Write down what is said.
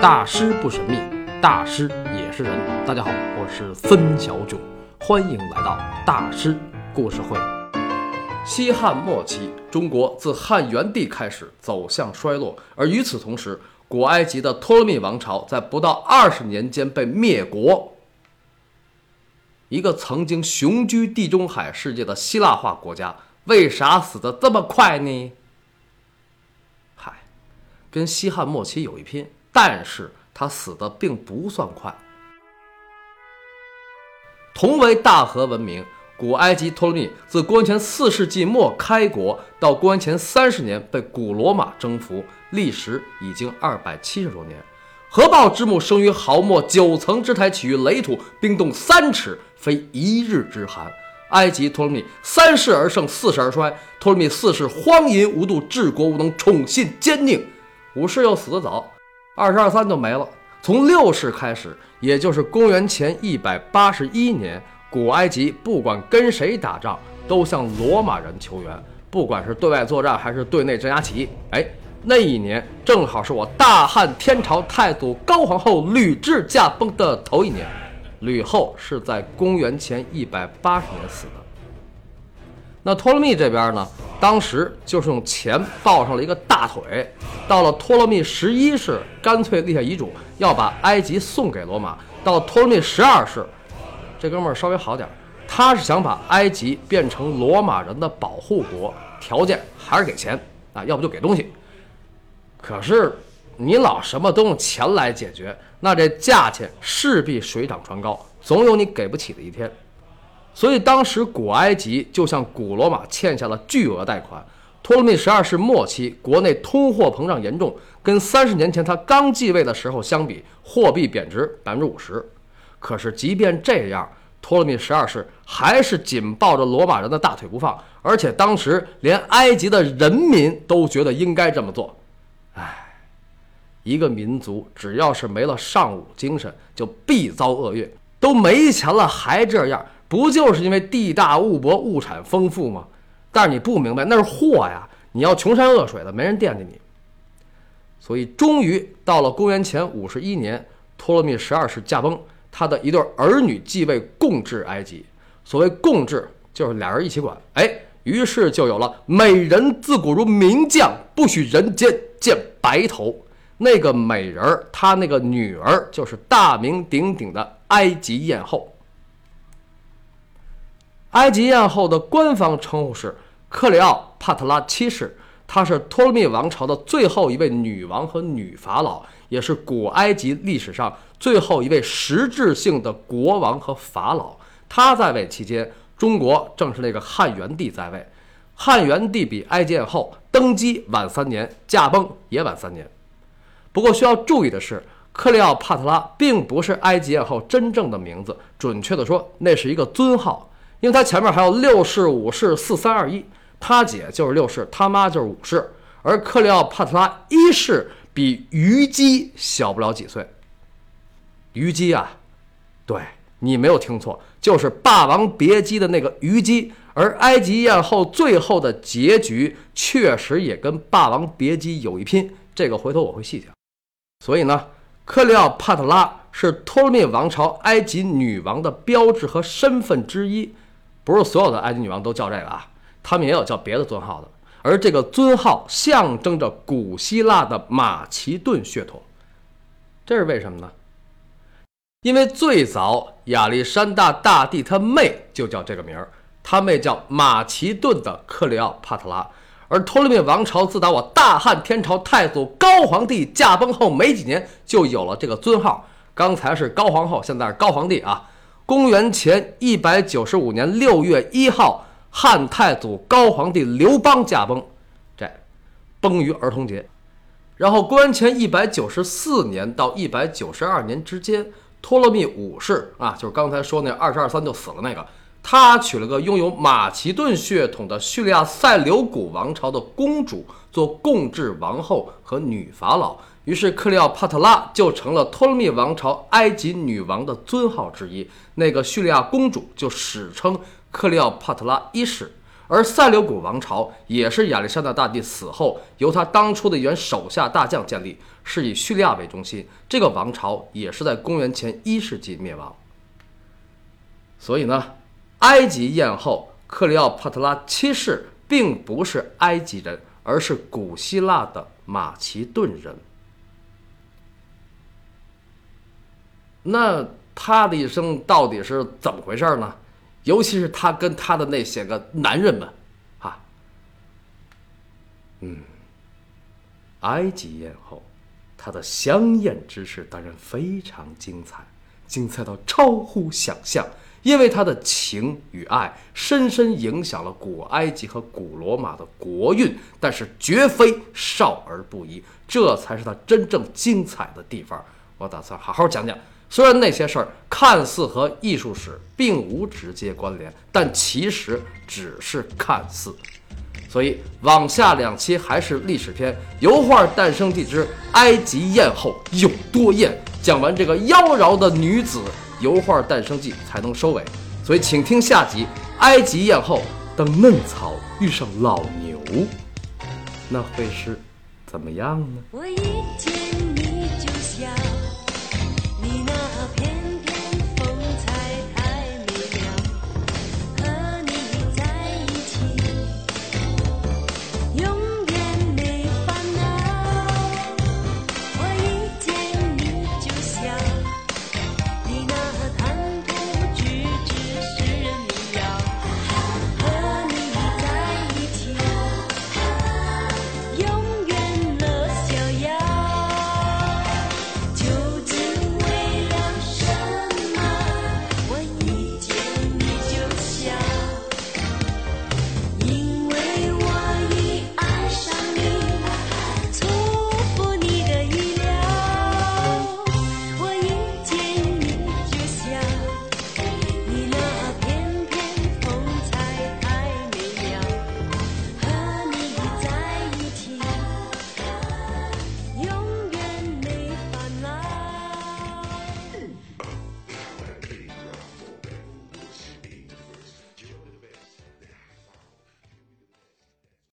大师不神秘，大师也是人。大家好，我是孙小囧，欢迎来到大师故事会。西汉末期，中国自汉元帝开始走向衰落，而与此同时，古埃及的托勒密王朝在不到二十年间被灭国。一个曾经雄居地中海世界的希腊化国家，为啥死得这么快呢？嗨，跟西汉末期有一拼，但是他死的并不算快。同为大河文明，古埃及托勒密自公元前四世纪末开国到公元前三十年被古罗马征服，历时已经二百七十多年。河豹之木，生于毫末；九层之台，起于垒土。冰冻三尺，非一日之寒。埃及托勒密三世而盛，四世而衰。托勒密四世荒淫无度，治国无能，宠信奸佞。五世又死得早，二十二三就没了。从六世开始，也就是公元前一百八十一年，古埃及不管跟谁打仗，都向罗马人求援，不管是对外作战还是对内镇压起义。哎。那一年正好是我大汉天朝太祖高皇后吕雉驾崩的头一年，吕后是在公元前一百八十年死的。那托勒密这边呢，当时就是用钱抱上了一个大腿，到了托勒密十一世，干脆立下遗嘱要把埃及送给罗马。到托勒密十二世，这哥们儿稍微好点儿，他是想把埃及变成罗马人的保护国，条件还是给钱啊，要不就给东西。可是，你老什么都用钱来解决，那这价钱势必水涨船高，总有你给不起的一天。所以当时古埃及就向古罗马欠下了巨额贷款。托勒密十二世末期，国内通货膨胀严重，跟三十年前他刚继位的时候相比，货币贬值百分之五十。可是即便这样，托勒密十二世还是紧抱着罗马人的大腿不放，而且当时连埃及的人民都觉得应该这么做。唉，一个民族只要是没了尚武精神，就必遭厄运。都没钱了还这样，不就是因为地大物博、物产丰富吗？但是你不明白，那是祸呀！你要穷山恶水的，没人惦记你。所以，终于到了公元前五十一年，托勒密十二世驾崩，他的一对儿女继位，共治埃及。所谓共治，就是俩人一起管。哎，于是就有了“美人自古如名将，不许人间见”。白头那个美人儿，她那个女儿就是大名鼎鼎的埃及艳后。埃及艳后的官方称呼是克里奥帕特拉七世，她是托勒密王朝的最后一位女王和女法老，也是古埃及历史上最后一位实质性的国王和法老。她在位期间，中国正是那个汉元帝在位。汉元帝比埃及艳后登基晚三年，驾崩也晚三年。不过需要注意的是，克里奥帕特拉并不是埃及艳后真正的名字，准确的说，那是一个尊号，因为他前面还有六世、五世、四三二一，她姐就是六世，她妈就是五世，而克利奥帕特拉一世比虞姬小不了几岁。虞姬啊，对你没有听错，就是《霸王别姬》的那个虞姬。而埃及艳后最后的结局确实也跟《霸王别姬》有一拼，这个回头我会细讲。所以呢，克里奥帕特拉是托勒密王朝埃及女王的标志和身份之一，不是所有的埃及女王都叫这个啊，他们也有叫别的尊号的。而这个尊号象征着古希腊的马其顿血统，这是为什么呢？因为最早亚历山大大帝他妹就叫这个名儿。他妹叫马其顿的克里奥帕特拉，而托勒密王朝自打我大汉天朝太祖高皇帝驾崩后没几年，就有了这个尊号。刚才是高皇后，现在是高皇帝啊。公元前一百九十五年六月一号，汉太祖高皇帝刘邦驾崩，这崩于儿童节。然后公元前一百九十四年到一百九十二年之间，托勒密五世啊，就是刚才说那二十二三就死了那个。他娶了个拥有马其顿血统的叙利亚塞琉古王朝的公主做共治王后和女法老，于是克里奥帕特拉就成了托勒密王朝埃及女王的尊号之一。那个叙利亚公主就史称克里奥帕特拉一世，而塞琉古王朝也是亚历山大大帝死后由他当初的一员手下大将建立，是以叙利亚为中心。这个王朝也是在公元前一世纪灭亡。所以呢，埃及艳后克里奥帕特拉七世并不是埃及人，而是古希腊的马其顿人。那她的一生到底是怎么回事呢？尤其是她跟她的那些个男人们，啊，嗯，埃及艳后，她的香艳之事当然非常精彩，精彩到超乎想象。因为她的情与爱深深影响了古埃及和古罗马的国运，但是绝非少儿不宜，这才是她真正精彩的地方。我打算好好讲讲。虽然那些事儿看似和艺术史并无直接关联，但其实只是看似。所以往下两期还是历史篇，油画诞生地之埃及艳后有多艳。讲完这个妖娆的女子，油画诞生记才能收尾。所以请听下集：埃及艳后等嫩草遇上老牛，那会是怎么样呢？我一天。